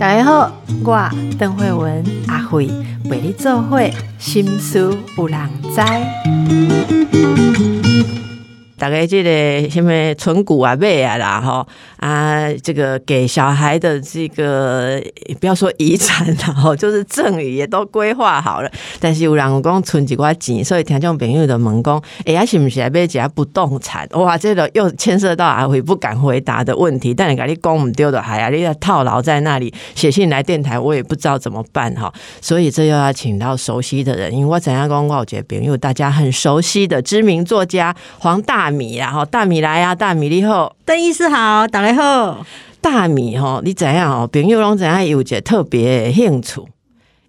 大家好，我邓慧文阿慧为你做会心思有人知。大概这个什么存股啊、买啊啦，哈啊，这个给小孩的这个不要说遗产然后，就是赠与也都规划好了。但是有人讲存几块钱，所以听众朋友的问讲，哎呀，是不是要买几不动产？哇，这个又牵涉到阿辉不敢回答的问题。但你讲你讲唔丢的，还呀，你要套牢在那里，写信来电台，我也不知道怎么办哈。所以这又要请到熟悉的人，因为我怎样讲，我觉得朋友大家很熟悉的知名作家黄大。米然后大米来啊，大米你好，邓医师好，大家好。大米吼，你知影吼？朋友拢怎样有一个特别的兴趣？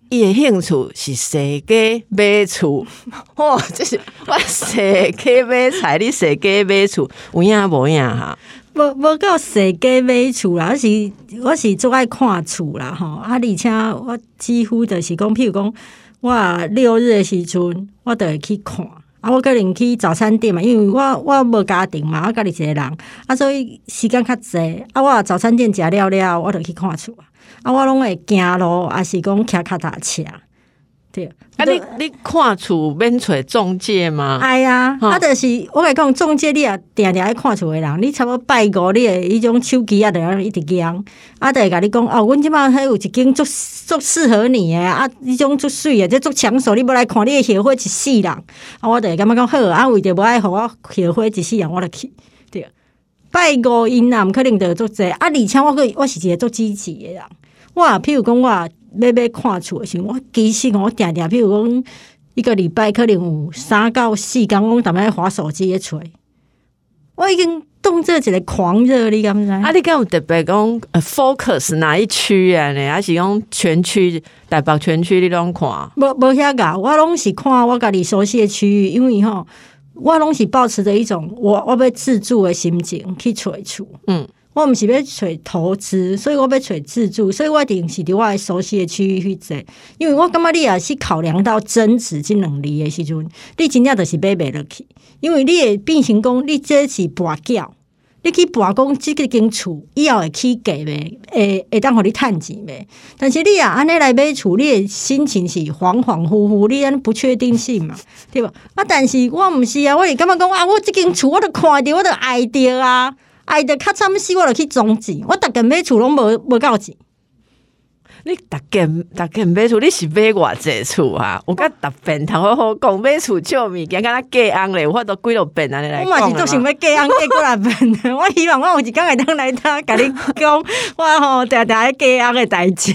伊的兴趣是设计买厝，哦，就是 我设计买菜，你设计买厝，有影无影哈？无无够设计买厝啦，我是我是最爱看厝啦，吼啊！而且我几乎就是讲，譬如讲，我六日的时阵，我都会去看。啊，我个人去早餐店嘛，因为我我无家庭嘛，我家己一个人，啊，所以时间较济。啊，我早餐店食了了，我就去看厝啊。啊，我拢会行路，啊是讲骑脚踏车。对，啊，你你看厝免找中介吗？哎呀，啊，就是我来讲中介，你也定定爱看厝的人，你差不多拜五，你诶迄种手机啊，就样一直讲，啊，就会甲你讲哦，阮即摆迄有一间足足适合你诶，啊，迄种足水诶，即足抢手，你要来看，你诶后悔一世人，啊，我就会感觉讲好，啊，为着无爱互我后悔一世人，我着去，对，拜五因啊，毋可能着足济，啊，而且我个我是一个足积极诶人，我譬如讲我。要要看厝诶时，我其实我定定，譬如讲一个礼拜可能有三到四工，我逐摆划手机诶揣。我已经动作一个狂热，你敢毋知？啊，你敢有特别讲 focus 哪一区啊？呢，还是讲全区台北全区你拢看？无无遐个，我拢是看我家己熟悉诶区域，因为吼，我拢是保持着一种我我要自助诶心情去揣厝。嗯。我毋是要找投资，所以我要找自住，所以我一定是伫我熟悉的区域去做。因为我感觉你也是考量到增值即能力的时阵，你真正就是买袂落去。因为你会变成讲，你这是跋筊，你去跋讲即个间厝以后会起价袂？会会当互你趁钱袂？但是你啊，安尼来买厝，你的心情是恍恍惚惚，你安不确定性嘛，对无？啊，但是我毋是啊，我是感觉讲啊，我即间厝我都看着，我都爱着啊。爱得较惨死，我就去总钱。我逐间买厝拢无无够钱。你逐间逐间买厝，你是买偌济厝啊？我甲逐遍头好好讲买厝借物件，敢若价昂咧，我都几落遍安尼来。我嘛是都想要价昂价过来遍。我希望我有一工会当来他甲你讲，我吼定定喺价昂诶代志。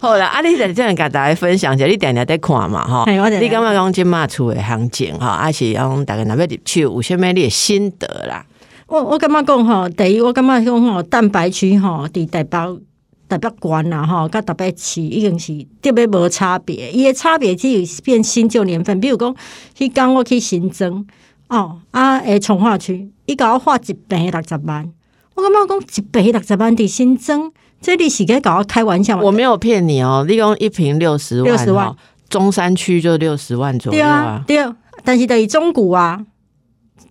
好啦，啊，你在这样甲大家分享一下，你定定在看嘛，吼。你感觉讲即马厝诶行情，吼，还是讲逐个若要入手，有啥物你诶心得啦？我我感觉讲吼，第一我感觉讲吼，蛋白区吼，伫台北台北关啦吼，甲台北市已经是特别无差别。伊诶差别只有变新旧年份，比如讲，迄讲我去新增哦，啊诶，从化区，伊甲我划一平六十万，我感觉讲一平六十万伫新增，这你是该甲我开玩笑我没有骗你哦，利用一平六十万，六十万，中山区就六十万左右啊，对，但是等于中古啊。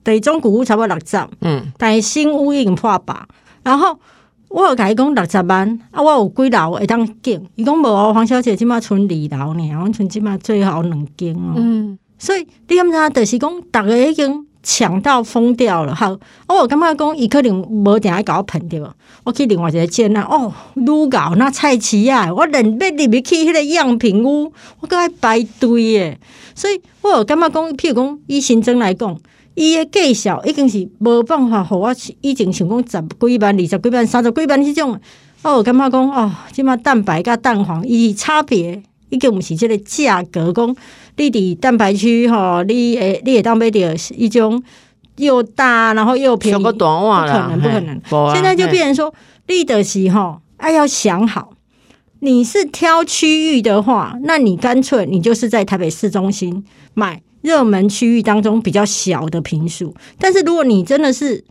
对，中古屋差不多六十，嗯，但是新屋已经破百。然后我有甲伊讲六十万，啊，我有几楼会当建？伊讲无，黄小姐即码存二楼呢，我存即码最好两间哦。嗯，所以你感觉就是讲，逐个已经抢到疯掉了。好，我感觉讲，伊可能无定爱甲我喷对？我去另外一个建啊，哦，愈搞那菜市啊，我连要入去迄个样品屋，我搁爱排队诶。所以我有感觉讲，譬如讲以新增来讲。伊诶计小已经是无办法，互我以前想讲十几万、二十几万、三十几万迄种，哦，感觉讲哦，即码蛋白甲蛋黄伊差别已经毋是即个价格，讲你伫蛋白区吼，你诶，你会当买着一种又大然后又便宜，不可能，不可能。现在就变成说，你的是吼，哎，要想好，你是挑区域的话，那你干脆你就是在台北市中心买。热门区域当中比较小的平数，但是如果你真的是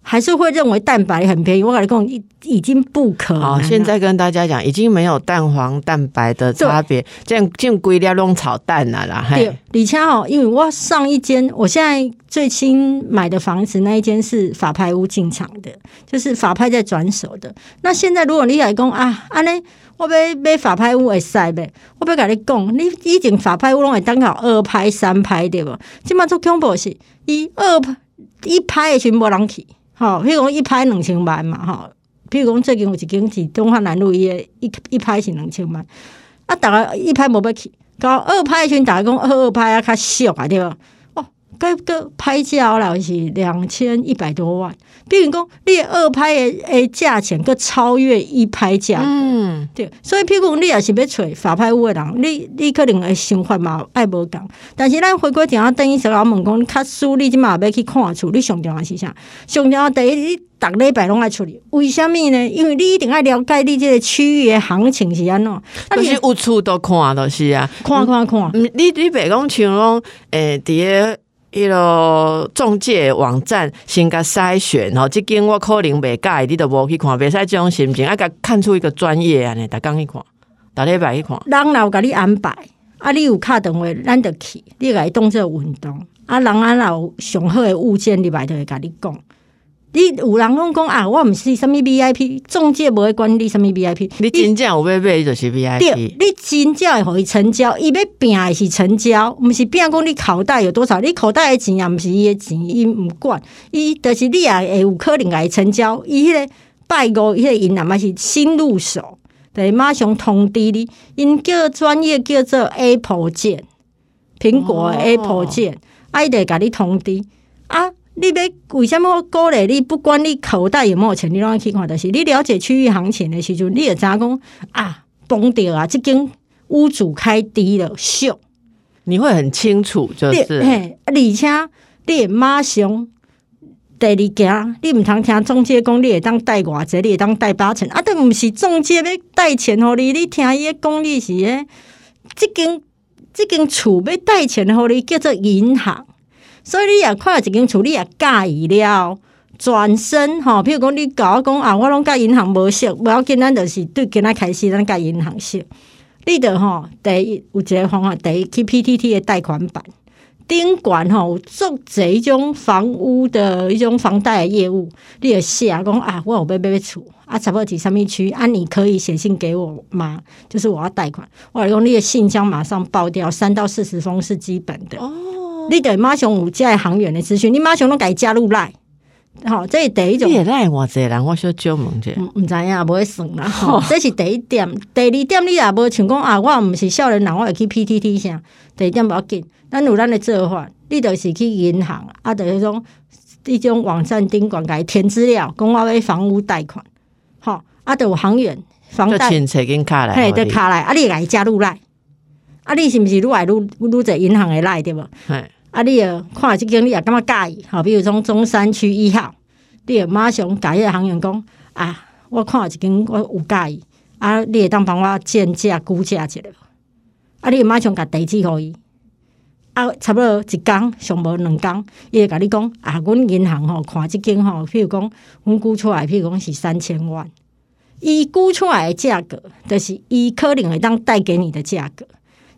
还是会认为蛋白很便宜。我跟你讲，已已经不可能。好，现在跟大家讲，已经没有蛋黄蛋白的差别，这样进规料弄炒蛋了啦。对，李强哦，因为我上一间，我现在最新买的房子那一间是法拍屋进场的，就是法拍在转手的。那现在如果你来讲啊，安尼。我要买法拍屋会使呗？我要甲你讲，你以前法拍屋拢会当好二拍、三拍对无？即马做恐怖是，伊二拍一拍时无人去，吼，譬如讲一拍两千万嘛，吼，譬如讲最近有一间是东华南路伊诶，一一拍是两千万，啊，逐个一拍无要去，到二拍时逐个讲二二拍啊较俗啊，对无？哦，个个拍价了是两千一百多万。比如讲，你二拍的诶价钱，佮超越一拍价。对。所以，譬如讲，你也是要找法拍屋的人，你你可能会想法嘛爱无共。但是，咱回归正啊，等于说老问讲，较输你即嘛要去看厝，你上重要是啥？上重要第一，你逐礼拜拢爱处理。为虾米呢？因为你一定爱了解你即个区域的行情是安怎。不是有厝都看都是啊，看看看。你你别讲像讲诶，伫个。迄个中介网站先甲筛选，吼，即间我可能袂介，你都无去看，袂使这种心情，啊，甲看出一个专业安尼，逐工去看，逐礼拜去看。人若有甲你安排，啊，你有敲电话，咱着去，你甲伊当做运动，啊，人啊若有上好的物件，你来就会甲你讲。你有人讲讲啊，我毋是什物 VIP，中介无会管你什物 VIP。你真正有要买就是 VIP。对，你真正会互伊成交，伊要拼的是成交，毋是拼讲你口袋有多少，你口袋的钱也毋是伊的钱，伊毋管，伊就是你也会有可能来成交。伊迄个拜五，迄个因阿嘛是新入手，对，马上通知你，因叫专业叫做 Apple 键，苹果 Apple 键，啊，伊得甲你通知啊。你要为什么鼓励你？不管你口袋有没有钱，你拢要去看。但是你了解区域行情的时阵，你也知影讲啊，崩掉啊，即间屋主开低了，秀，你会很清楚，就是嘿，而且你也马上第二件，你毋通听中介讲，你会当贷偌济，你会当贷八成啊？都毋是中介要贷钱互你，你听伊讲你是诶，即间即间厝要贷钱互你，叫做银行。所以你也看一间厝，你也介意了，转身吼，譬如讲你甲我讲啊，我拢甲银行无熟，无要紧，咱就是对今仔开始，咱甲银行熟。你得吼，第一有一个方法，第一去 PTT 的贷款版，顶管吼做这种房屋的一种房贷的业务，你也写讲啊，我有要买厝啊，差不多几什么区啊，你可以写信给我吗？就是我要贷款，我用你的信箱马上爆掉，三到四十封是基本的。你得马上有这行员的资讯，你马上拢改加入来，好，这是第一种。你来偌济人，我小招问者，毋知影，无会算啦。这是第一点，第二点你也无像讲啊，我毋是少年人，我会去 PTT 啥。第二点无要紧，咱有咱的做法，你就是去银行啊，就是种一种网站顶管改填资料，讲我要房屋贷款，好，啊，有行员房贷，嘿，得卡来，啊，你来加入来。啊，你是毋是愈来愈愈在银行诶来对无？啊，你呃看即间你也感觉介意？吼，比如从中山区一号，你呃马上甲迄个行员讲啊，我看一间我有介意，啊，你会当帮我建价估价一下无？啊，你马上甲地址互伊，啊，差不多一工上无两工，伊会甲你讲啊，阮银行吼看即间吼，譬如讲阮估出来，譬如讲是三千万，伊估出来的价格，就是伊可能会当带给你的价格。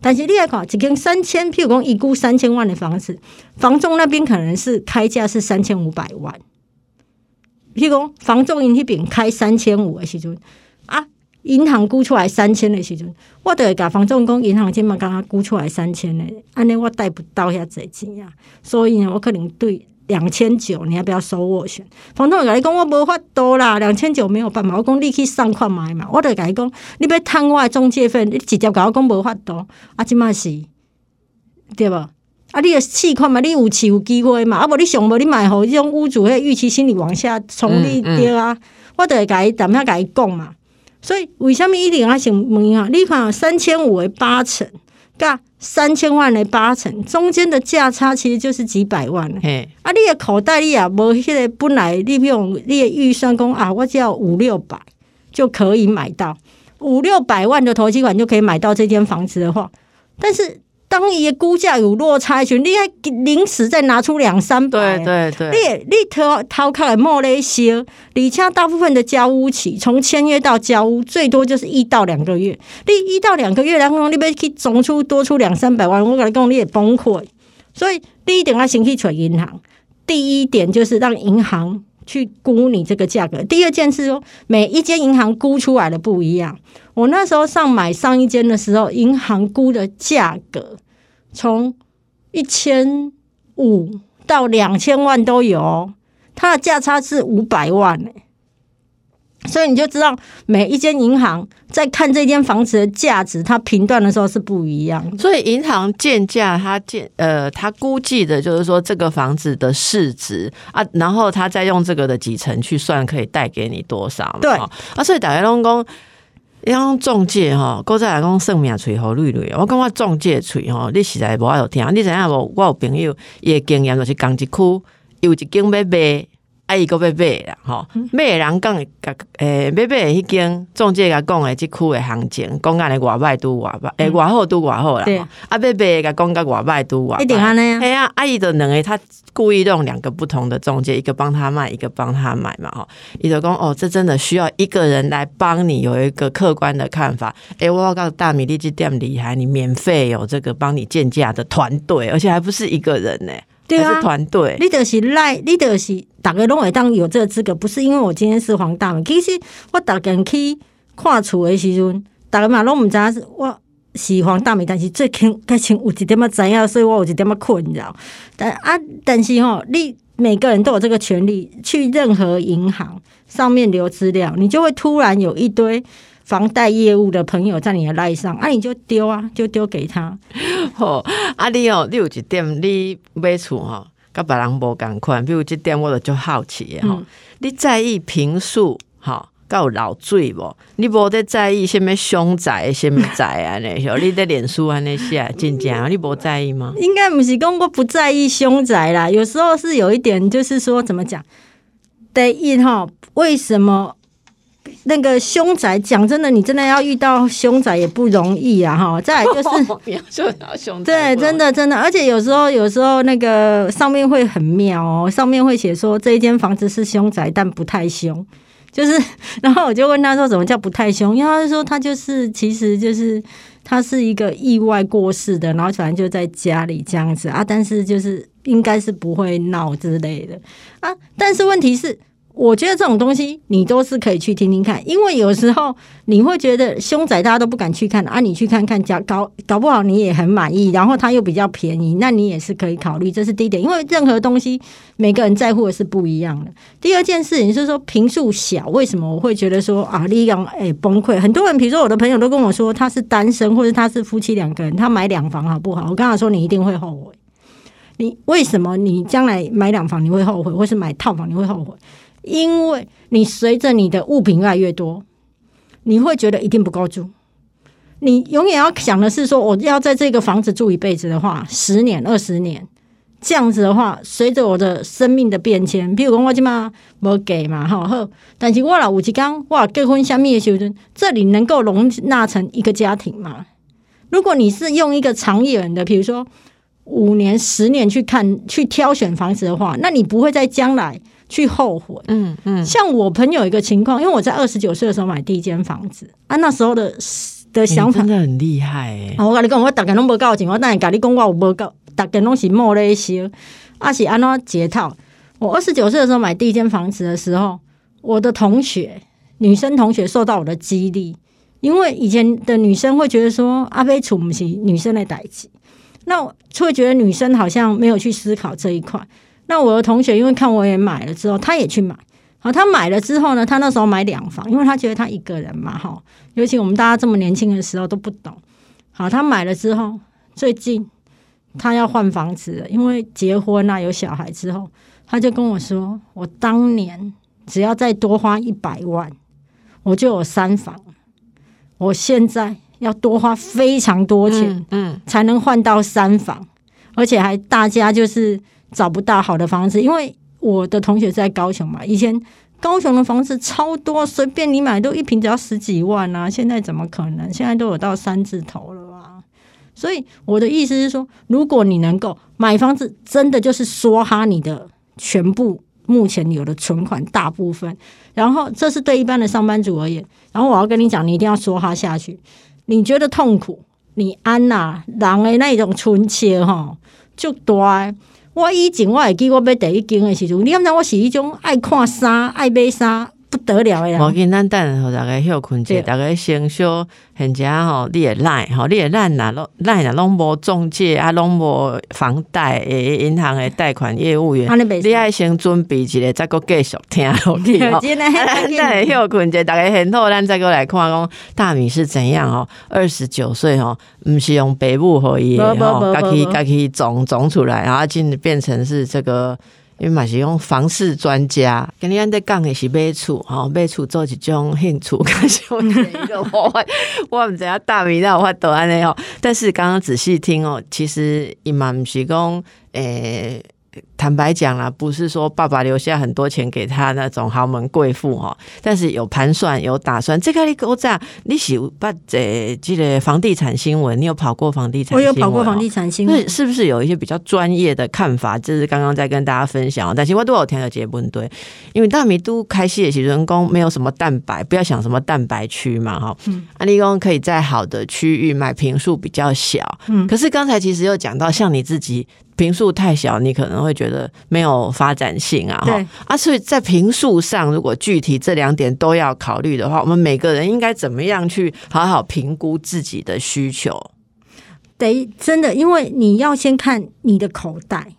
但是你要看，一间三千，譬如讲一估三千万的房子，房仲那边可能是开价是三千五百万。譬如讲房仲因迄边开三千五的时阵，啊，银行估出来三千的时阵，我得甲房仲讲，银行今嘛刚刚估出来三千的，安尼我贷不到遐侪钱啊，所以呢，我可能对。两千九，你要不要收斡旋？房东甲你讲，我无法度啦，两千九没有办法。我讲你去上款买嘛，我就甲你讲，你要贪我中介费，你直接甲我讲无法度。啊，即嘛是对无？啊，你个试看嘛，你有试有机会嘛？啊，无你上无你买互迄种屋主迄预期心理往下冲，你对啊？我就会甲伊淡下甲伊讲嘛。所以为什么一定要想问啊？你看三千五为八成。噶三千万的八成，中间的价差其实就是几百万。了，啊，你的口袋里啊，无迄个本来你用你的预算讲啊，我只要五六百就可以买到五六百万的投机款就可以买到这间房子的话，但是。当伊的估价有落差时，你还临时再拿出两三百，对对对，你你头头壳也莫咧烧，而且大部分的交屋期从签约到交屋最多就是一到两个月，你一到两个月，然后你要去总出多出两三百万，我跟你讲你也崩溃。所以第一点要先去找银行，第一点就是让银行去估你这个价格。第二件事说，每一间银行估出来的不一样。我那时候上买上一间的时候，银行估的价格从一千五到两千万都有，它的价差是五百万所以你就知道每一间银行在看这间房子的价值，它评断的时候是不一样。所以银行建价，它建呃，它估计的就是说这个房子的市值啊，然后它再用这个的几成去算，可以带给你多少？对啊，所以大家伊讲。像中介吼，搁再来讲算命吹好绿绿，我感觉中介吹吼，你实在无爱听。你知影无？我有朋友伊诶经验就是讲一区有一间要卖。啊，伊个要买啦，吼，买诶人讲，诶，买买迄间中介甲讲诶，即区诶行情，讲安尼外歹拄外歹，诶，外好拄外好啦。啊，买买甲讲甲外歹拄外一定安尼啊。嘿啊，啊，伊就两个，他故意用两个不同的中介，一个帮他卖，一个帮他买嘛，吼。伊就讲，哦，这真的需要一个人来帮你有一个客观的看法。诶，我要告诉大米粒这店厉害，你免费有这个帮你建价的团队，而且还不是一个人呢。对啊，团队，你就是赖，你就是大家拢会当有这个资格，不是因为我今天是黄大美。其实我逐家去看厝的时阵，大家嘛拢毋知影是我是黄大美，但是最近开始有一点仔知影，所以我有一点仔困扰。但啊，但是吼，你每个人都有这个权利去任何银行上面留资料，你就会突然有一堆。房贷业务的朋友在你的赖上，啊，你就丢啊，就丢给他。好，啊，你哦，你有一点你买厝哈，甲别人无共款，比如这点我就好奇哈，你在意平数哈，够老水无？你无在在意什么凶宅、什么宅啊那些？你在脸书啊那些，真正你无在意吗？应该不是讲我不在意凶宅啦，有时候是有一点，就是说怎么讲？第一哈，为什么？那个凶宅，讲真的，你真的要遇到凶宅也不容易啊！哈，再来就是凶宅，对，真的真的，而且有时候有时候那个上面会很妙哦，上面会写说这一间房子是凶宅，但不太凶。就是，然后我就问他说，什么叫不太凶？因为他就说他就是其实就是他是一个意外过世的，然后反正就在家里这样子啊，但是就是应该是不会闹之类的啊，但是问题是。我觉得这种东西你都是可以去听听看，因为有时候你会觉得凶宅大家都不敢去看啊，你去看看，搞搞搞不好你也很满意，然后它又比较便宜，那你也是可以考虑。这是第一点，因为任何东西每个人在乎的是不一样的。第二件事情是说平数小，为什么我会觉得说啊，利用哎崩溃？很多人，比如说我的朋友都跟我说，他是单身或者他是夫妻两个人，他买两房好不好？我跟他说，你一定会后悔。你为什么你将来买两房你会后悔，或是买套房你会后悔？因为你随着你的物品越来越多，你会觉得一定不够住。你永远要想的是说，我要在这个房子住一辈子的话，十年、二十年这样子的话，随着我的生命的变迁，比如讲我今嘛没给嘛，哈呵，但是我老五吉刚哇结婚相密的时候，这里能够容纳成一个家庭吗？如果你是用一个长远的，比如说五年、十年去看、去挑选房子的话，那你不会在将来。去后悔，嗯嗯，像我朋友一个情况，因为我在二十九岁的时候买第一间房子啊，那时候的的想法真的很厉害哎。我跟你讲，我大概拢无够钱，我但是跟你讲，我有无告，大概拢是摸了一些，啊是安怎解套。我二十九岁的时候买第一间房子的时候，我的同学女生同学受到我的激励，因为以前的女生会觉得说阿飞处不起女生的代志，那会觉得女生好像没有去思考这一块。那我的同学因为看我也买了之后，他也去买。好，他买了之后呢，他那时候买两房，因为他觉得他一个人嘛，哈。尤其我们大家这么年轻的时候都不懂。好，他买了之后，最近他要换房子了，因为结婚啊，有小孩之后，他就跟我说：“我当年只要再多花一百万，我就有三房。我现在要多花非常多钱，嗯，才能换到三房，而且还大家就是。”找不到好的房子，因为我的同学在高雄嘛，以前高雄的房子超多，随便你买都一平只要十几万啊，现在怎么可能？现在都有到三字头了啊！所以我的意思是说，如果你能够买房子，真的就是梭哈你的全部目前有的存款大部分，然后这是对一般的上班族而言。然后我要跟你讲，你一定要梭哈下去。你觉得痛苦，你安呐，人的那种存切哈，就多。我以前我会记我买第一间的时阵，你知我是迄种爱看衫、爱买衫。不得了诶！我跟咱等吼，大家休困者，大家先休，现在吼，你也赖吼，你也赖呐，拢赖呐，拢无中介啊，拢无房贷诶，银行诶贷款业务员，你爱先准备一个，再个继续听落去 吼。咱会 休困者，大家很好，咱再过来看讲大米是怎样哦。二十九岁吼，毋是用北部可以吼，家己家己种种出来，然后进变成是这个。因为嘛是用房事专家，跟你安在讲的是买厝，吼买厝做一种兴趣，可是我一个我 我唔知影大米那我都安尼哦。但是刚刚仔细听哦，其实伊嘛唔是讲诶。坦白讲啦，不是说爸爸留下很多钱给他那种豪门贵妇哈，但是有盘算有打算。这个你我这样，你喜把这这个房地产新闻，你有跑过房地产？我有跑过房地产新闻，是不是有一些比较专业的看法？就是刚刚在跟大家分享。但是我都有听到结论对，因为大米都开戏的时人工没有什么蛋白，不要想什么蛋白区嘛哈。嗯，安利工可以在好的区域买平数比较小。嗯，可是刚才其实又讲到，像你自己。平数太小，你可能会觉得没有发展性啊。对啊，所以在平数上，如果具体这两点都要考虑的话，我们每个人应该怎么样去好好评估自己的需求？得真的，因为你要先看你的口袋。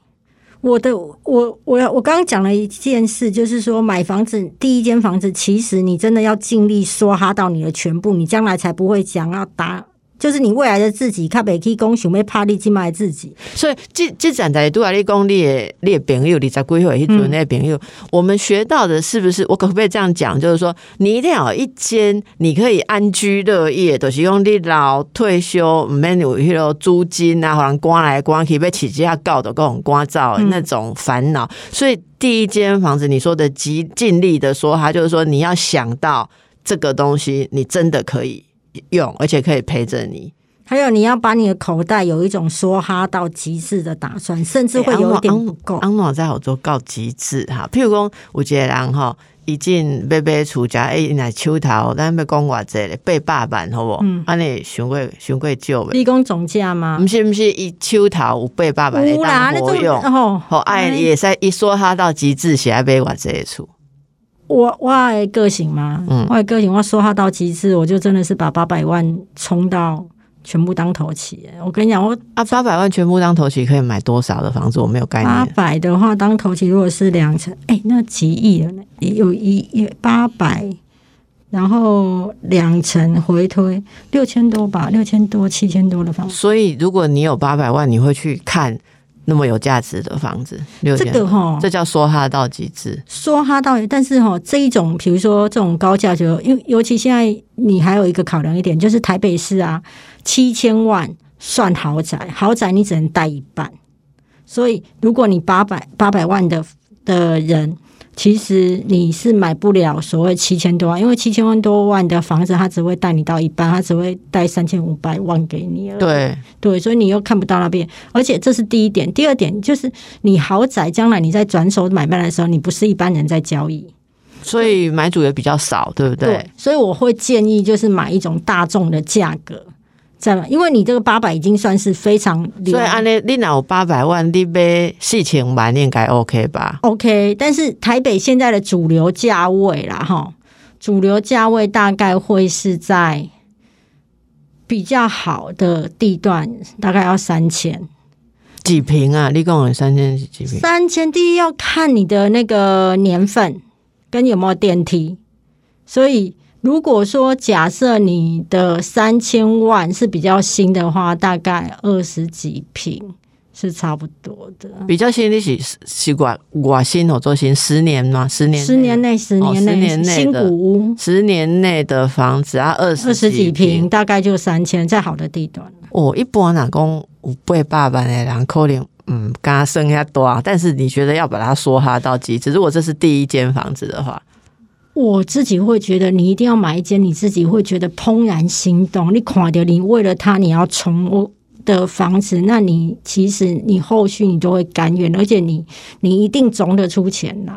我的，我我我刚刚讲了一件事，就是说买房子第一间房子，其实你真的要尽力说哈到你的全部，你将来才不会想要打。就是你未来的自己，较袂去讲想要拍你今麦自己。所以，这这站在都啊，你讲你的你的朋友，你在规划迄阵那朋友，我们学到的是不是？我可不可以这样讲？就是说，你一定要有一间你可以安居乐业，都是用你老退休唔免有迄个租金啊，可能关来关去，被起价告的各种关照那种烦恼。所以，第一间房子，你说的极尽力的说，他就是说，你要想到这个东西，你真的可以。用，而且可以陪着你。还有，你要把你的口袋有一种说哈到极致的打算，甚至会有一点不够。安诺在好做到极致哈，譬如讲，有一个人哈，一进买买厝家，哎，那秋头，咱要讲偌济咧，八百万，好不？嗯，安尼想过想过少你讲总价吗？不是不是，一秋头有八百万的当活用，好，哎，也是一说哈到极致，写买偌济厝。我我的个性嘛，我的个性，我说话到极致，我就真的是把八百万冲到全部当头期。我跟你讲，我啊，八百万全部当头期可以买多少的房子？我没有概念。八百的话当头期，如果是两成，哎，那几亿了呢？有一八百，然后两成回推六千多吧，六千多七千多的房子。所以如果你有八百万，你会去看？那么有价值的房子，这个哈，这叫梭哈到极致。梭哈到，但是哈，这一种，比如说这种高价，就因为尤其现在你还有一个考量一点，就是台北市啊，七千万算豪宅，豪宅你只能贷一半，所以如果你八百八百万的的人。其实你是买不了所谓七千多万，因为七千万多万的房子，他只会贷你到一半，他只会贷三千五百万给你。对对，所以你又看不到那边，而且这是第一点。第二点就是你豪宅将来你在转手买卖的时候，你不是一般人在交易，所以买主也比较少，对不对？对，所以我会建议就是买一种大众的价格。在因为你这个八百已经算是非常，所以按你你拿有八百万，你买四千万应该 OK 吧？OK，但是台北现在的主流价位啦，哈，主流价位大概会是在比较好的地段，大概要三千几平啊？你共有三千几平？三千，第一要看你的那个年份跟有没有电梯，所以。如果说假设你的三千万是比较新的话，大概二十几平是差不多的。比较新的是是寡寡新哦，做新十年吗？十年？十年内？十年内？新古屋？十年内的房子啊，二十二十几平，大概就三千，在好的地段。哦，一般哪公五倍八万的人可能嗯，刚刚剩下多啊，但是你觉得要把它说哈到极致？如果这是第一间房子的话。我自己会觉得，你一定要买一间，你自己会觉得怦然心动。你垮掉，你为了他，你要冲。我的房子，那你其实你后续你都会甘愿，而且你你一定总得出钱来，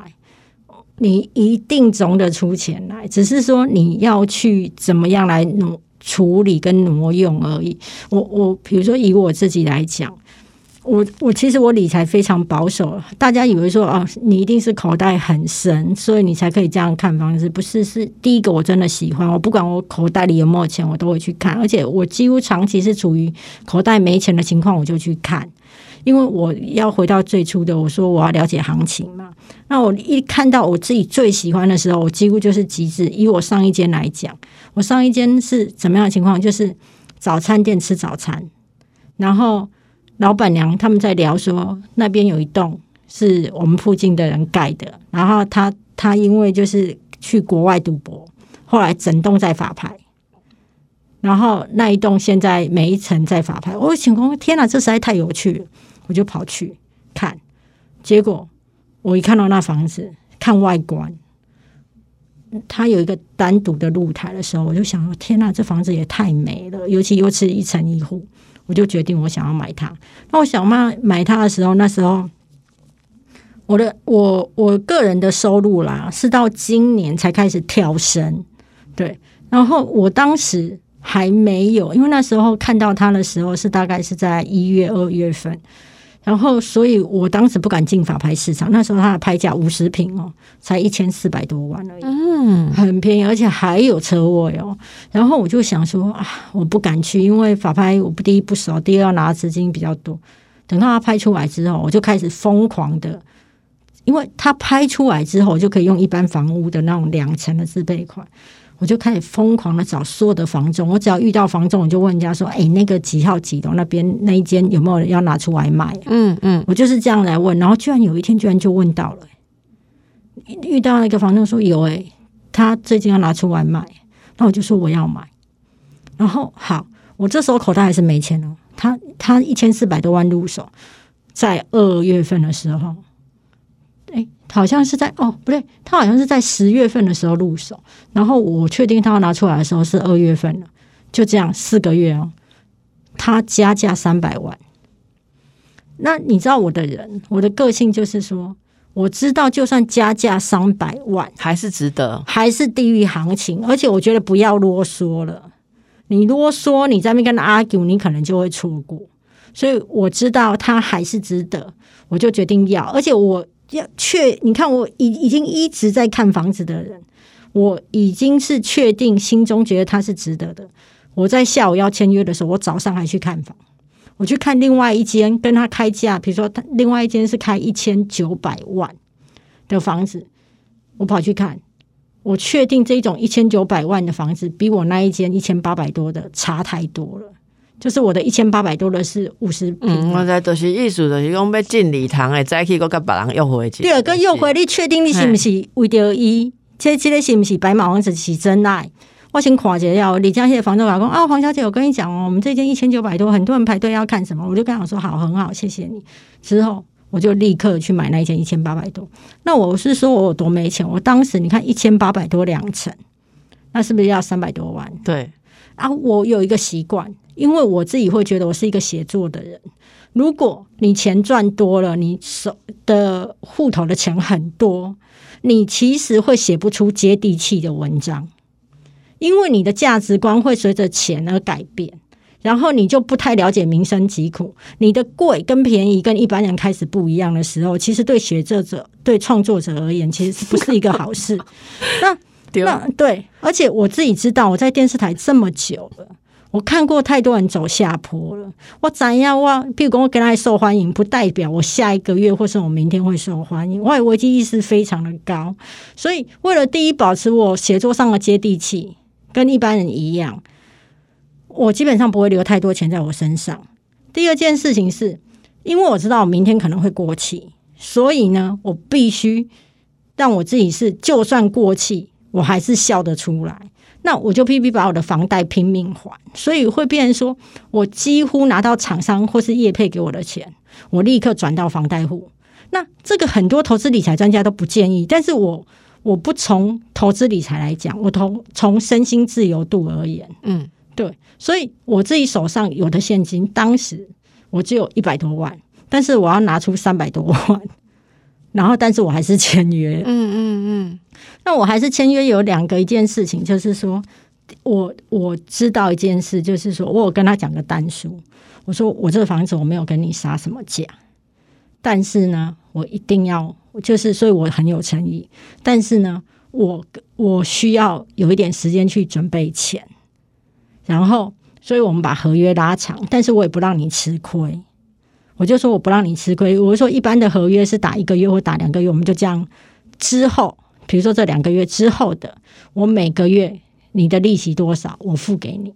你一定总得出钱来，只是说你要去怎么样来挪处理跟挪用而已。我我比如说以我自己来讲。我我其实我理财非常保守，大家以为说啊，你一定是口袋很深，所以你才可以这样看房子。不是，是第一个我真的喜欢，我不管我口袋里有没有钱，我都会去看，而且我几乎长期是处于口袋没钱的情况，我就去看，因为我要回到最初的，我说我要了解行情嘛。那我一看到我自己最喜欢的时候，我几乎就是极致。以我上一间来讲，我上一间是怎么样的情况？就是早餐店吃早餐，然后。老板娘他们在聊说，那边有一栋是我们附近的人盖的，然后他他因为就是去国外赌博，后来整栋在法拍，然后那一栋现在每一层在法拍。我请公，天哪，这实在太有趣了，我就跑去看，结果我一看到那房子，看外观，它有一个单独的露台的时候，我就想说，天哪，这房子也太美了，尤其又是一层一户。我就决定我想要买它。那我想买买它的时候，那时候我的我我个人的收入啦，是到今年才开始跳升。对，然后我当时还没有，因为那时候看到它的时候是大概是在一月二月份。然后，所以我当时不敢进法拍市场。那时候它的拍价五十平哦，才一千四百多万而已，嗯，很便宜，而且还有车位哦。然后我就想说啊，我不敢去，因为法拍我不第一不熟，第二要拿资金比较多。等到它拍出来之后，我就开始疯狂的，因为它拍出来之后，我就可以用一般房屋的那种两层的自备款。我就开始疯狂的找所有的房仲，我只要遇到房仲，我就问人家说：“哎，那个几号几楼那边那一间有没有人要拿出来卖？”嗯嗯，我就是这样来问，然后居然有一天居然就问到了，遇到那个房仲说有哎，他最近要拿出来卖，那我就说我要买，然后好，我这时候口袋还是没钱哦，他他一千四百多万入手，在二月份的时候。哎，好像是在哦，不对，他好像是在十月份的时候入手，然后我确定他要拿出来的时候是二月份了，就这样四个月哦，他加价三百万。那你知道我的人，我的个性就是说，我知道就算加价三百万，还是值得，还是低于行情，而且我觉得不要啰嗦了，你啰嗦，你在那边跟他 argue，你可能就会错过，所以我知道他还是值得，我就决定要，而且我。要确，你看我已已经一直在看房子的人，我已经是确定心中觉得他是值得的。我在下午要签约的时候，我早上还去看房，我去看另外一间跟他开价，比如说他另外一间是开一千九百万的房子，我跑去看，我确定这种一千九百万的房子比我那一间一千八百多的差太多了。就是我的一千八百多的是五十平，我在都是意思，就是讲要进礼堂诶，再去个跟别人约会去。第二个约会，你确定你是不是为着伊？这这个是不是白马王子是真爱？我先看一下，李佳谢房东老公啊，黄小姐，我跟你讲哦，我们这间一千九百多，很多人排队要看什么？我就跟他说好，很好，谢谢你。之后我就立刻去买那一间一千八百多。那我是说我有多没钱？我当时你看一千八百多两层，那是不是要三百多万？对啊，我有一个习惯。因为我自己会觉得我是一个写作的人，如果你钱赚多了，你手的户头的钱很多，你其实会写不出接地气的文章，因为你的价值观会随着钱而改变，然后你就不太了解民生疾苦，你的贵跟便宜跟一般人开始不一样的时候，其实对写作者、对创作者而言，其实是不是一个好事？那那对，而且我自己知道，我在电视台这么久了。我看过太多人走下坡了。我怎样？我譬如讲，我跟他受欢迎，不代表我下一个月或是我明天会受欢迎。我有危机意识非常的高，所以为了第一保持我写作上的接地气，跟一般人一样，我基本上不会留太多钱在我身上。第二件事情是，因为我知道我明天可能会过气，所以呢，我必须让我自己是，就算过气，我还是笑得出来。那我就必须把我的房贷拼命还，所以会变成说，我几乎拿到厂商或是业配给我的钱，我立刻转到房贷户。那这个很多投资理财专家都不建议，但是我我不从投资理财来讲，我从从身心自由度而言，嗯，对，所以我自己手上有的现金，当时我只有一百多万，但是我要拿出三百多万，然后但是我还是签约。嗯嗯嗯。那我还是签约有两个一件事情，就是说我我知道一件事，就是说我有跟他讲个单数，我说我这个房子我没有跟你杀什么价，但是呢，我一定要就是所以我很有诚意，但是呢，我我需要有一点时间去准备钱。然后，所以我们把合约拉长，但是我也不让你吃亏。我就说我不让你吃亏。我说一般的合约是打一个月或打两个月，我们就这样。之后，比如说这两个月之后的，我每个月你的利息多少，我付给你。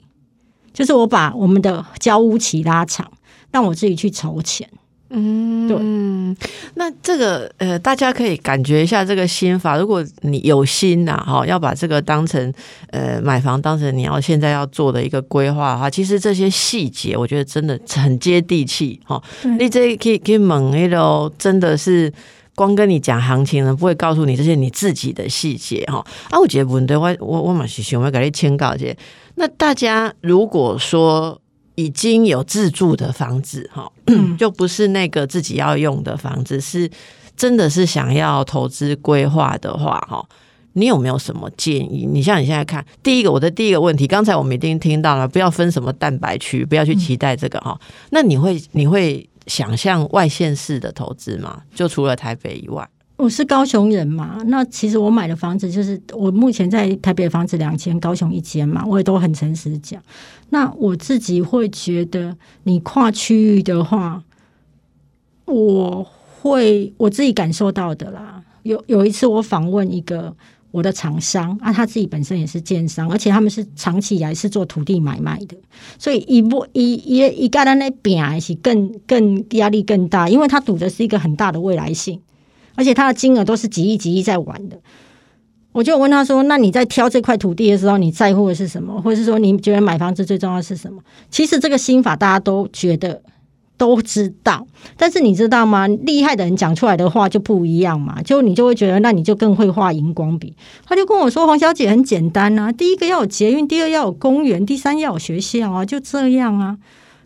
就是我把我们的交屋期拉长，让我自己去筹钱。嗯，对，那这个呃，大家可以感觉一下这个心法。如果你有心呐，哈，要把这个当成呃买房当成你要现在要做的一个规划的话，其实这些细节我觉得真的很接地气哈。你这可以可以猛一喽，真的是光跟你讲行情呢，不会告诉你这些你自己的细节哈。啊，我觉得不对我我我蛮是想要给你签告一下。那大家如果说。已经有自住的房子，哈，就不是那个自己要用的房子，是真的是想要投资规划的话，哈，你有没有什么建议？你像你现在看，第一个，我的第一个问题，刚才我们已经听到了，不要分什么蛋白区，不要去期待这个哈。那你会你会想象外县市的投资吗？就除了台北以外？我是高雄人嘛，那其实我买的房子就是我目前在台北房子两间，高雄一间嘛，我也都很诚实讲。那我自己会觉得，你跨区域的话，我会我自己感受到的啦。有有一次我访问一个我的厂商啊，他自己本身也是建商，而且他们是长期以来是做土地买卖的，所以一波一一一个人那边是更更压力更大，因为他赌的是一个很大的未来性。而且他的金额都是几亿几亿在玩的，我就问他说：“那你在挑这块土地的时候，你在乎的是什么？或者是说你觉得买房子最重要的是什么？”其实这个心法大家都觉得都知道，但是你知道吗？厉害的人讲出来的话就不一样嘛，就你就会觉得那你就更会画荧光笔。他就跟我说：“黄小姐很简单啊，第一个要有捷运，第二要有公园，第三要有学校啊，就这样啊。”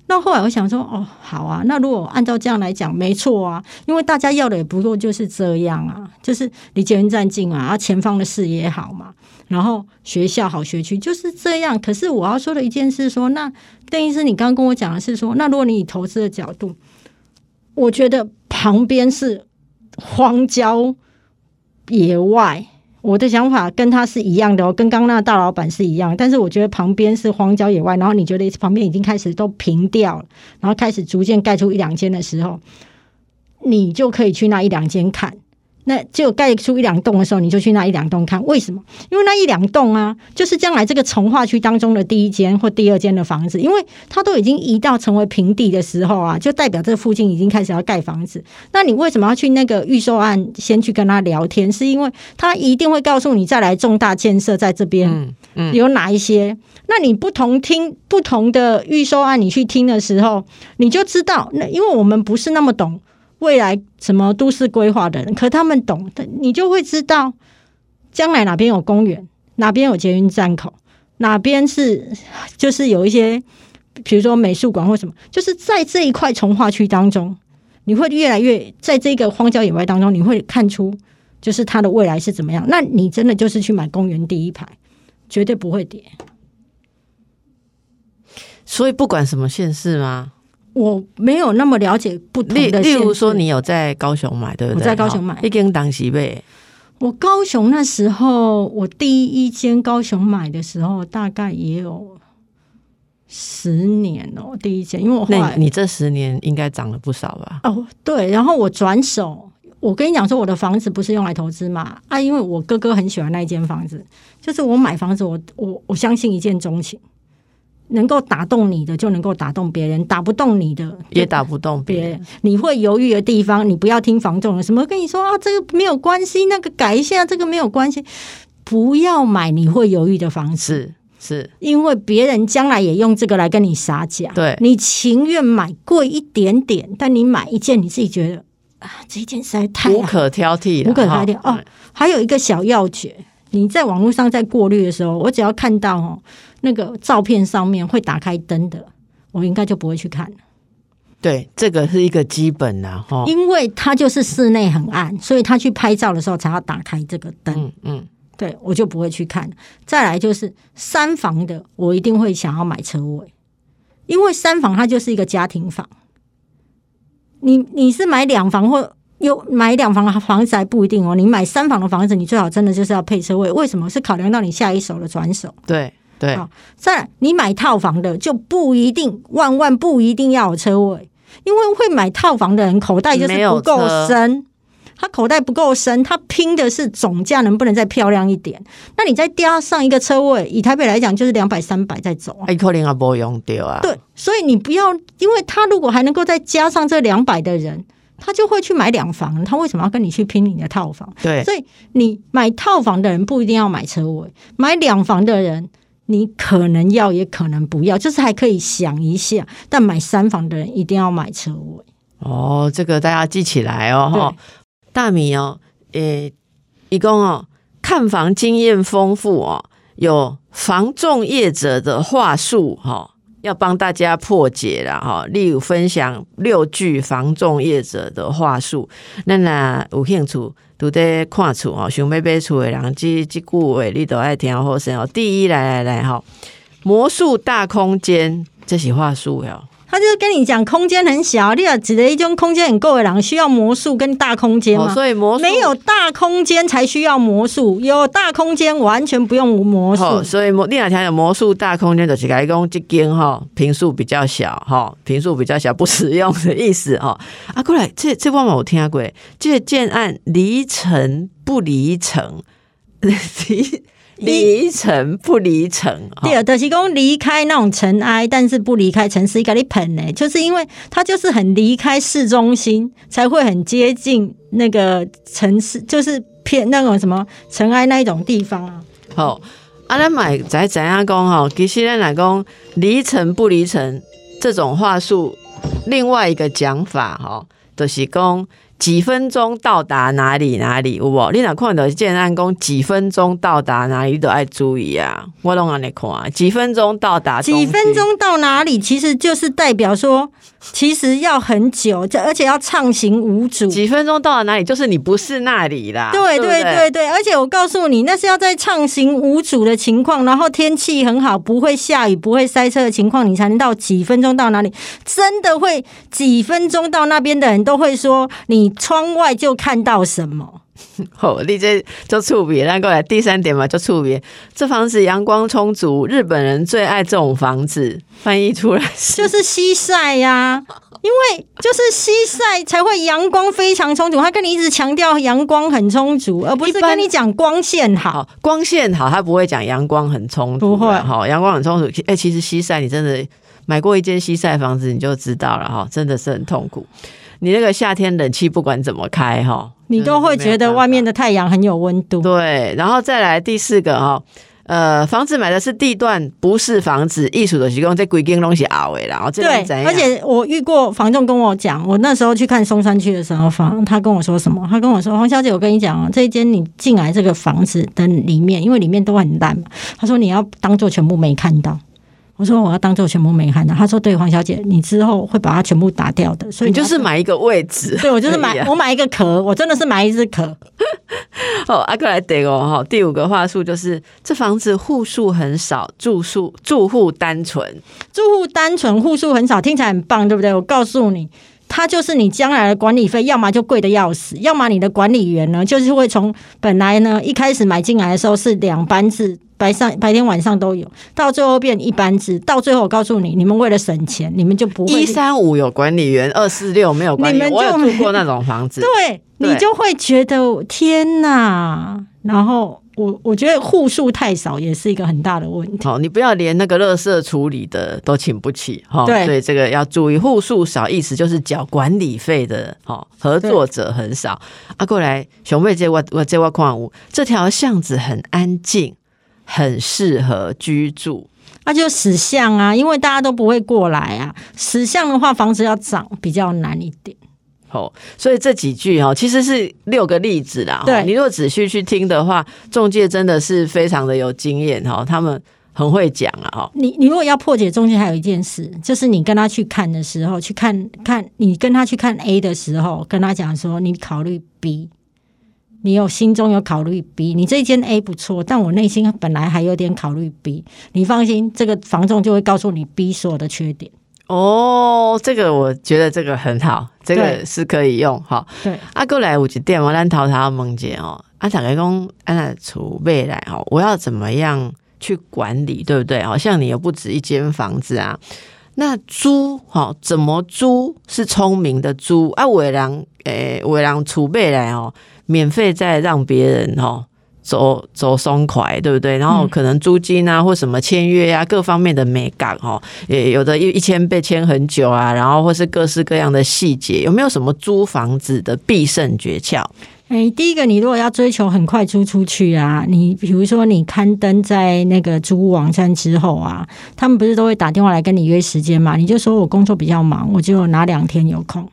那后来我想说，哦，好啊，那如果按照这样来讲，没错啊，因为大家要的也不过就是这样啊，就是离捷运站近啊，啊，前方的视野好嘛，然后学校好，学区就是这样。可是我要说的一件事，说那邓医师，你刚刚跟我讲的是说，那如果你以投资的角度，我觉得旁边是荒郊野外。我的想法跟他是一样的哦，跟刚刚那个大老板是一样。但是我觉得旁边是荒郊野外，然后你觉得旁边已经开始都平掉了，然后开始逐渐盖出一两间的时候，你就可以去那一两间看。那就盖出一两栋的时候，你就去那一两栋看，为什么？因为那一两栋啊，就是将来这个从化区当中的第一间或第二间的房子，因为它都已经移到成为平地的时候啊，就代表这附近已经开始要盖房子。那你为什么要去那个预售案先去跟他聊天？是因为他一定会告诉你再来重大建设在这边有哪一些。那你不同听不同的预售案，你去听的时候，你就知道。那因为我们不是那么懂。未来什么都市规划的人，可他们懂，你就会知道将来哪边有公园，哪边有捷运站口，哪边是就是有一些，比如说美术馆或什么，就是在这一块从化区当中，你会越来越在这个荒郊野外当中，你会看出就是它的未来是怎么样。那你真的就是去买公园第一排，绝对不会跌。所以不管什么县市吗？我没有那么了解不同的。例如说，你有在高雄买，对不对？我在高雄买，一间当时呗。我高雄那时候，我第一间高雄买的时候，大概也有十年哦。第一间，因为我后来你这十年应该涨了不少吧？哦，对。然后我转手，我跟你讲说，我的房子不是用来投资嘛？啊，因为我哥哥很喜欢那一间房子，就是我买房子，我我我相信一见钟情。能够打动你的，就能够打动别人；打不动你的，也打不动别人。你会犹豫的地方，你不要听房仲的什么跟你说啊，这个没有关系，那个改一下，这个没有关系。不要买你会犹豫的房子，是因为别人将来也用这个来跟你撒价。对你情愿买贵一点点，但你买一件你自己觉得啊，这一件实在太无可挑剔，无可挑剔哦。还有一个小要诀。你在网络上在过滤的时候，我只要看到哦那个照片上面会打开灯的，我应该就不会去看。对，这个是一个基本的哈，因为它就是室内很暗，所以他去拍照的时候才要打开这个灯。嗯嗯，对我就不会去看。再来就是三房的，我一定会想要买车位，因为三房它就是一个家庭房。你你是买两房或有买两房的房子还不一定哦，你买三房的房子，你最好真的就是要配车位。为什么？是考量到你下一手的转手。对对。再来，你买套房的就不一定万万不一定要有车位，因为会买套房的人口袋就是不够深。他口袋不够深，他拼的是总价能不能再漂亮一点？那你再加上一个车位，以台北来讲就是两百三百再走啊，一可能也不用掉啊。对，所以你不要，因为他如果还能够再加上这两百的人，他就会去买两房。他为什么要跟你去拼你的套房？对，所以你买套房的人不一定要买车位，买两房的人你可能要也可能不要，就是还可以想一下。但买三房的人一定要买车位。哦，这个大家记起来哦，哈。大米哦，诶，一共哦，看房经验丰富哦，有房仲业者的话术哈，要帮大家破解了哈。例如分享六句房仲业者的话术，那那有兴趣都在看厝哦，想要买厝的人，这这句话你都爱听好声哦。第一，来来来哈，魔术大空间，这是话术哟。他就是跟你讲，空间很小，你要指的一种空间很够的人，需要魔术跟大空间吗？所以魔术没有大空间才需要魔术，有大空间完全不用魔术。所以魔，你两条有魔术大空间就是讲这间哈，平数比较小哈，平数比较小不实用的意思哈。啊，过来，这这话我听过，这建案离城不离城，离。离城不离城，第二德西公离开那种尘埃，但是不离开城市。一个你喷呢，就是因为它就是很离开市中心，才会很接近那个城市，就是偏那种什么尘埃那一种地方啊。好，阿拉买在怎样讲哈？其实咱来讲离城不离城这种话术，另外一个讲法哈，德西公。几分钟到达哪里哪里有无？你若看到建安宫几分钟到达哪里都爱注意啊！我拢安尼看，几分钟到达，几分钟到哪里，其实就是代表说，其实要很久，而且要畅行无阻。几分钟到了哪里，就是你不是那里啦。对对对对，而且我告诉你，那是要在畅行无阻的情况，然后天气很好，不会下雨，不会塞车的情况，你才能到几分钟到哪里。真的会几分钟到那边的人都会说你。窗外就看到什么？好，你这就触别，那过来第三点嘛，就触别。这房子阳光充足，日本人最爱这种房子。翻译出来就是西晒呀，因为就是西晒才会阳光非常充足。他跟你一直强调阳光很充足，而不是跟你讲光线好。光线好，他不会讲阳光很充足。不会，好，阳光很充足。哎，其实西晒，你真的买过一间西晒房子，你就知道了哈，真的是很痛苦。你那个夏天冷气不管怎么开哈，你都会觉得外面的太阳很有温度。对，然后再来第四个哈，呃，房子买的是地段，不是房子，艺术的提供这鬼间东西阿伟然后对，而且我遇过房仲跟我讲，我那时候去看松山区的时候，房他跟我说什么？他跟我说，黄小姐，我跟你讲啊，这一间你进来这个房子的里面，因为里面都很烂嘛，他说你要当做全部没看到。我说我要当做全部没看的，他说对，黄小姐，你之后会把它全部打掉的，所以你就是买一个位置，对我就是买我买一个壳，我真的是买一只壳。哦，阿克莱德哦，哈，第五个话术就是这房子户数很少，住宿住户单纯，住户单纯，户数很少，听起来很棒，对不对？我告诉你，它就是你将来的管理费，要么就贵的要死，要么你的管理员呢，就是会从本来呢一开始买进来的时候是两班制。白上白天晚上都有，到最后变一般制，到最后我告诉你，你们为了省钱，你们就不会一三五有管理员，二四六没有管理员。我有住过那种房子，对你就会觉得天哪！然后我我觉得户数太少也是一个很大的问题。好，你不要连那个垃圾处理的都请不起哈。对，所以这个要注意，户数少意思就是缴管理费的哈，合作者很少。啊，过来熊妹这我我这我矿物，这条巷子很安静。很适合居住，那就死巷啊，因为大家都不会过来啊。死巷的话，房子要涨比较难一点。哦，所以这几句哦，其实是六个例子啦。对你如果仔细去听的话，中介真的是非常的有经验哈，他们很会讲啊哈。你你如果要破解中介，还有一件事，就是你跟他去看的时候，去看看你跟他去看 A 的时候，跟他讲说你考虑 B，你有心中有考虑 B，你这间 A 不错，但我内心本来还有点考虑 B，你放心，这个房仲就会告诉你 B 所有的缺点。哦，这个我觉得这个很好，这个是可以用哈。对，啊，过来有一点我咱淘淘梦姐哦，啊，大概讲安那储备来哦，我要怎么样去管理，对不对？好像你又不止一间房子啊，那租哈怎么租是聪明的租啊？伟人诶，伟人储备来哦，免费再让别人哦。走走松快，对不对？然后可能租金啊，或什么签约啊，各方面的美感哦，也有的一一签被签很久啊，然后或是各式各样的细节，有没有什么租房子的必胜诀窍？哎，第一个，你如果要追求很快租出去啊，你比如说你刊登在那个租屋网站之后啊，他们不是都会打电话来跟你约时间嘛？你就说我工作比较忙，我就哪两天有空。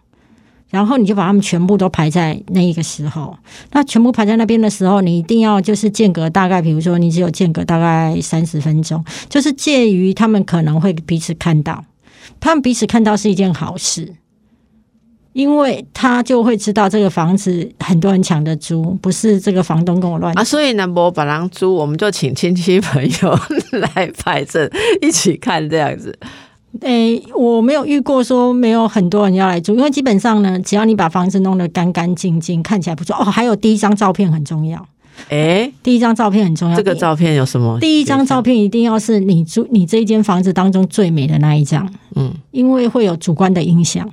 然后你就把他们全部都排在那一个时候，那全部排在那边的时候，你一定要就是间隔大概，比如说你只有间隔大概三十分钟，就是介于他们可能会彼此看到，他们彼此看到是一件好事，因为他就会知道这个房子很多人抢着租，不是这个房东跟我乱啊，所以呢，我把人租，我们就请亲戚朋友 来排阵一起看这样子。诶，我没有遇过说没有很多人要来住，因为基本上呢，只要你把房子弄得干干净净，看起来不错哦。还有第一张照片很重要，诶，第一张照片很重要。这个照片有什么？第一张照片一定要是你住你这一间房子当中最美的那一张，嗯，因为会有主观的影响，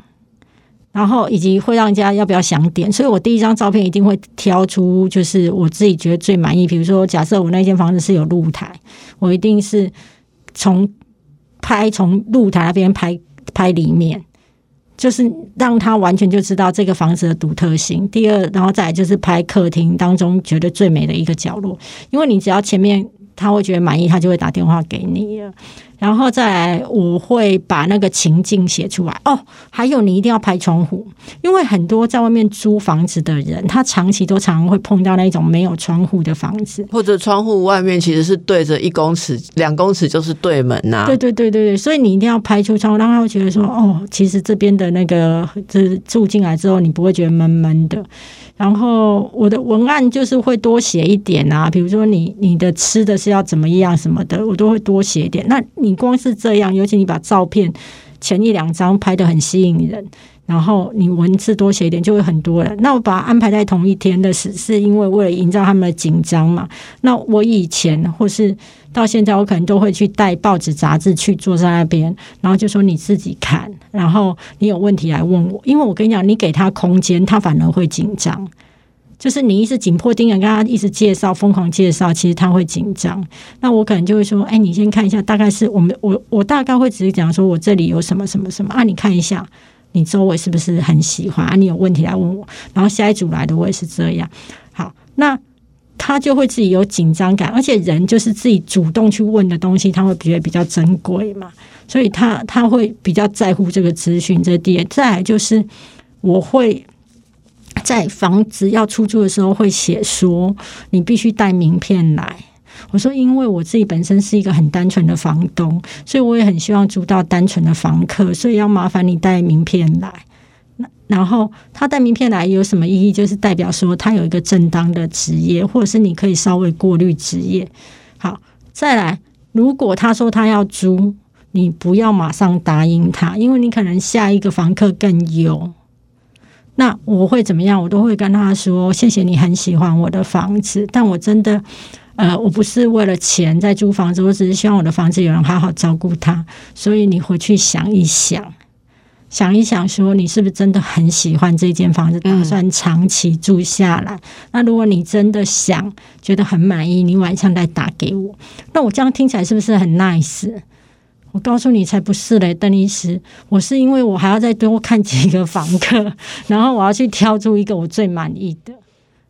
然后以及会让人家要不要想点，所以我第一张照片一定会挑出就是我自己觉得最满意。比如说，假设我那间房子是有露台，我一定是从。拍从露台那边拍拍里面，就是让他完全就知道这个房子的独特性。第二，然后再就是拍客厅当中觉得最美的一个角落，因为你只要前面他会觉得满意，他就会打电话给你了。然后再来，我会把那个情境写出来哦。还有，你一定要拍窗户，因为很多在外面租房子的人，他长期都常常会碰到那种没有窗户的房子，或者窗户外面其实是对着一公尺、两公尺就是对门呐。对对对对对，所以你一定要拍出窗户，让他会觉得说，哦，其实这边的那个，这住进来之后，你不会觉得闷闷的。然后我的文案就是会多写一点啊，比如说你你的吃的是要怎么样什么的，我都会多写一点。那你你光是这样，尤其你把照片前一两张拍的很吸引人，然后你文字多写一点，就会很多人。那我把它安排在同一天的是，是因为为了营造他们的紧张嘛。那我以前或是到现在，我可能都会去带报纸杂志去坐在那边，然后就说你自己看。然后你有问题来问我，因为我跟你讲，你给他空间，他反而会紧张。就是你一直紧迫盯人，跟他一直介绍，疯狂介绍，其实他会紧张。那我可能就会说，哎，你先看一下，大概是我们我我大概会只是讲说我这里有什么什么什么啊，你看一下，你周围是不是很喜欢啊？你有问题来问我。然后下一组来的我也是这样。好，那他就会自己有紧张感，而且人就是自己主动去问的东西，他会觉得比较珍贵嘛。所以他他会比较在乎这个资讯，这第二。再来就是我会在房子要出租的时候会写说，你必须带名片来。我说，因为我自己本身是一个很单纯的房东，所以我也很希望租到单纯的房客，所以要麻烦你带名片来。那然后他带名片来有什么意义？就是代表说他有一个正当的职业，或者是你可以稍微过滤职业。好，再来，如果他说他要租。你不要马上答应他，因为你可能下一个房客更优。那我会怎么样？我都会跟他说：“谢谢你很喜欢我的房子，但我真的，呃，我不是为了钱在租房子，我只是希望我的房子有人好好照顾他。所以你回去想一想，想一想，说你是不是真的很喜欢这间房子，打算长期住下来？那如果你真的想，觉得很满意，你晚上再打给我。那我这样听起来是不是很 nice？” 我告诉你，才不是嘞，邓医师，我是因为我还要再多看几个房客，然后我要去挑出一个我最满意的，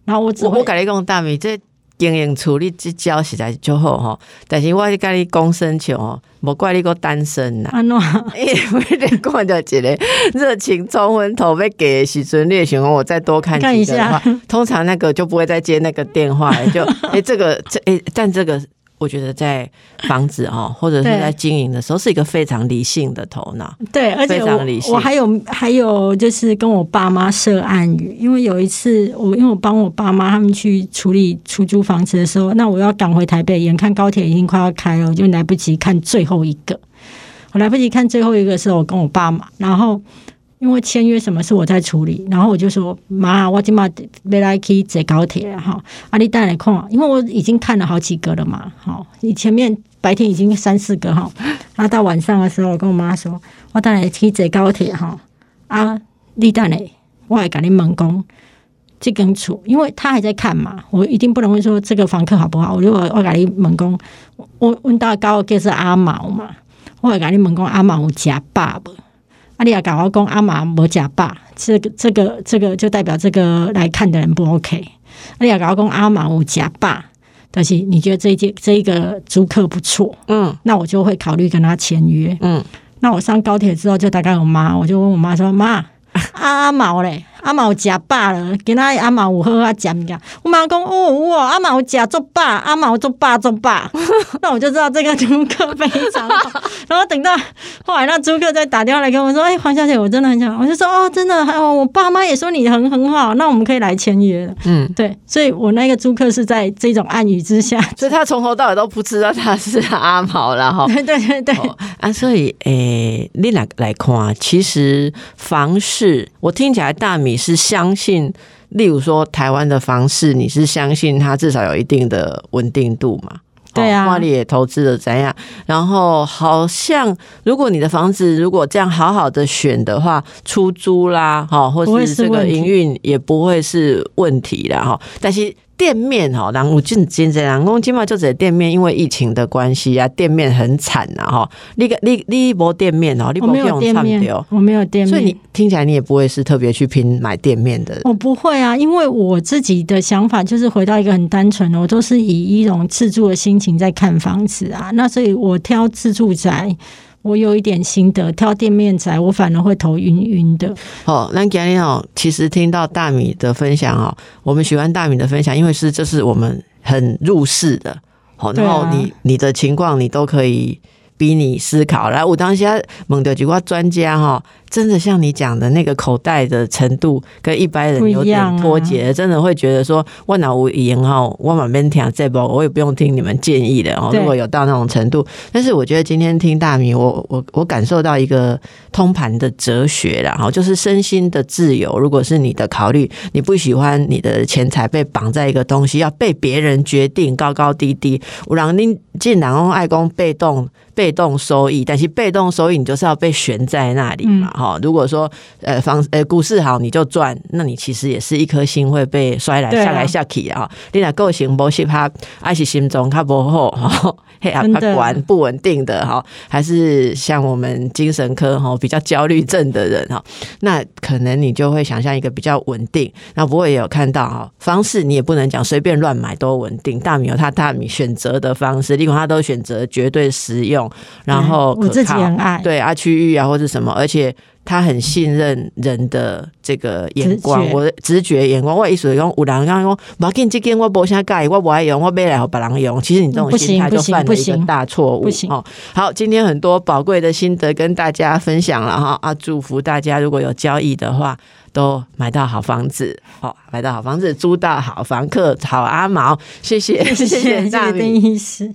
然后我只我改了一个大米，这经营处理这交实在就好吼，但是我是跟你讲申请哦，莫怪你个单身呐。安诺，因为你看到一个热情冲昏头被给时阵，你也想我再多看几个的话，通常那个就不会再接那个电话，就哎这个这哎，但这个。我觉得在房子哈，或者是在经营的时候，是一个非常理性的头脑。对，而且我我还有还有就是跟我爸妈设暗语，因为有一次我因为我帮我爸妈他们去处理出租房子的时候，那我要赶回台北，眼看高铁已经快要开了，我就来不及看最后一个。我来不及看最后一个时候，我跟我爸妈，然后。因为签约什么是我在处理，然后我就说妈，我今嘛没来去坐高铁哈，阿你带来看，因为我已经看了好几个了嘛，好，你前面白天已经三四个哈，然后到晚上的时候，我跟我妈说，我带来去坐高铁哈，啊，你带来，我还赶紧猛攻这根处，因为他还在看嘛，我一定不能会说这个房客好不好，我如果我赶紧猛攻，我问到高就是阿毛嘛，我还赶紧猛攻阿毛有假爸爸。阿利亚搞我讲阿妈无假爸，这个这个这个就代表这个来看的人不 OK。阿利亚搞我讲阿妈无假爸，但是你觉得这一件这一个租客不错，嗯，那我就会考虑跟他签约，嗯。那我上高铁之后就打给我妈，我就问我妈说妈。阿毛嘞，阿毛食饱了，今仔阿毛有好好食噶。我妈讲哦，哇，阿毛食足饱，阿毛足饱足饱。那我就知道这个租客非常好。然后等到后来，那租客再打电话来跟我说：“哎，黄小姐，我真的很想。”我就说：“哦，真的，还有我爸妈也说你很很好，那我们可以来签约了。”嗯，对，所以我那个租客是在这种暗语之下，所以他从头到尾都不知道他是阿毛了哈。对对对啊，所以诶，你来来看，其实房市。我听起来，大米是相信，例如说台湾的房市，你是相信它至少有一定的稳定度嘛？对啊，花里也投资了怎样？然后好像如果你的房子如果这样好好的选的话，出租啦，哈，或是这个营运也不会是问题的哈。但是。店面哈，然后进进这样，我今嘛就在店面，因为疫情的关系啊，店面很惨呐哈。你个你你一波店面哦，你没有店面，我没有店面，所以你听起来你也不会是特别去拼买店面的。我不会啊，因为我自己的想法就是回到一个很单纯的，我都是以一种自住的心情在看房子啊。那所以我挑自住宅。我有一点心得，挑店面仔，我反而会头晕晕的。哦，那今天哦，其实听到大米的分享哦，我们喜欢大米的分享，因为是这是我们很入世的。好，然后你你的情况你都可以逼你思考。来，我当下蒙的几个专家哈。真的像你讲的那个口袋的程度跟一般人有点脱节，真的会觉得说万脑无言哈，我满边听这波，我也不用听你们建议的哦。如果有到那种程度，但是我觉得今天听大米，我我我感受到一个通盘的哲学啦，哈，就是身心的自由。如果是你的考虑，你不喜欢你的钱财被绑在一个东西，要被别人决定高高低低。我让您进然用爱公被动被动收益，但是被动收益你就是要被悬在那里嘛。哈，如果说呃房呃股市好你就赚，那你其实也是一颗心会被摔来下来下去啊。你那个性不适合，还是心中它不好 哈，嘿啊，它管不稳定的哈，还是像我们精神科哈比较焦虑症的人哈，那可能你就会想象一个比较稳定。那不过也有看到哈，方式你也不能讲随便乱买都稳定。大米有他大米选择的方式，另外他都选择绝对实用，然后我自己很爱对啊区域啊或者什么，而且。他很信任人的这个眼光，我的直觉眼光。我意思讲，有人刚刚讲，马紧这件我不想改，我不爱用，我买来和别人用。其实你这种心态就犯了一个大错误。哦，好，今天很多宝贵的心得跟大家分享了哈啊！祝福大家，如果有交易的话，都买到好房子，好买到好房子，租到好房客，好阿毛。谢谢，谢谢大明医师。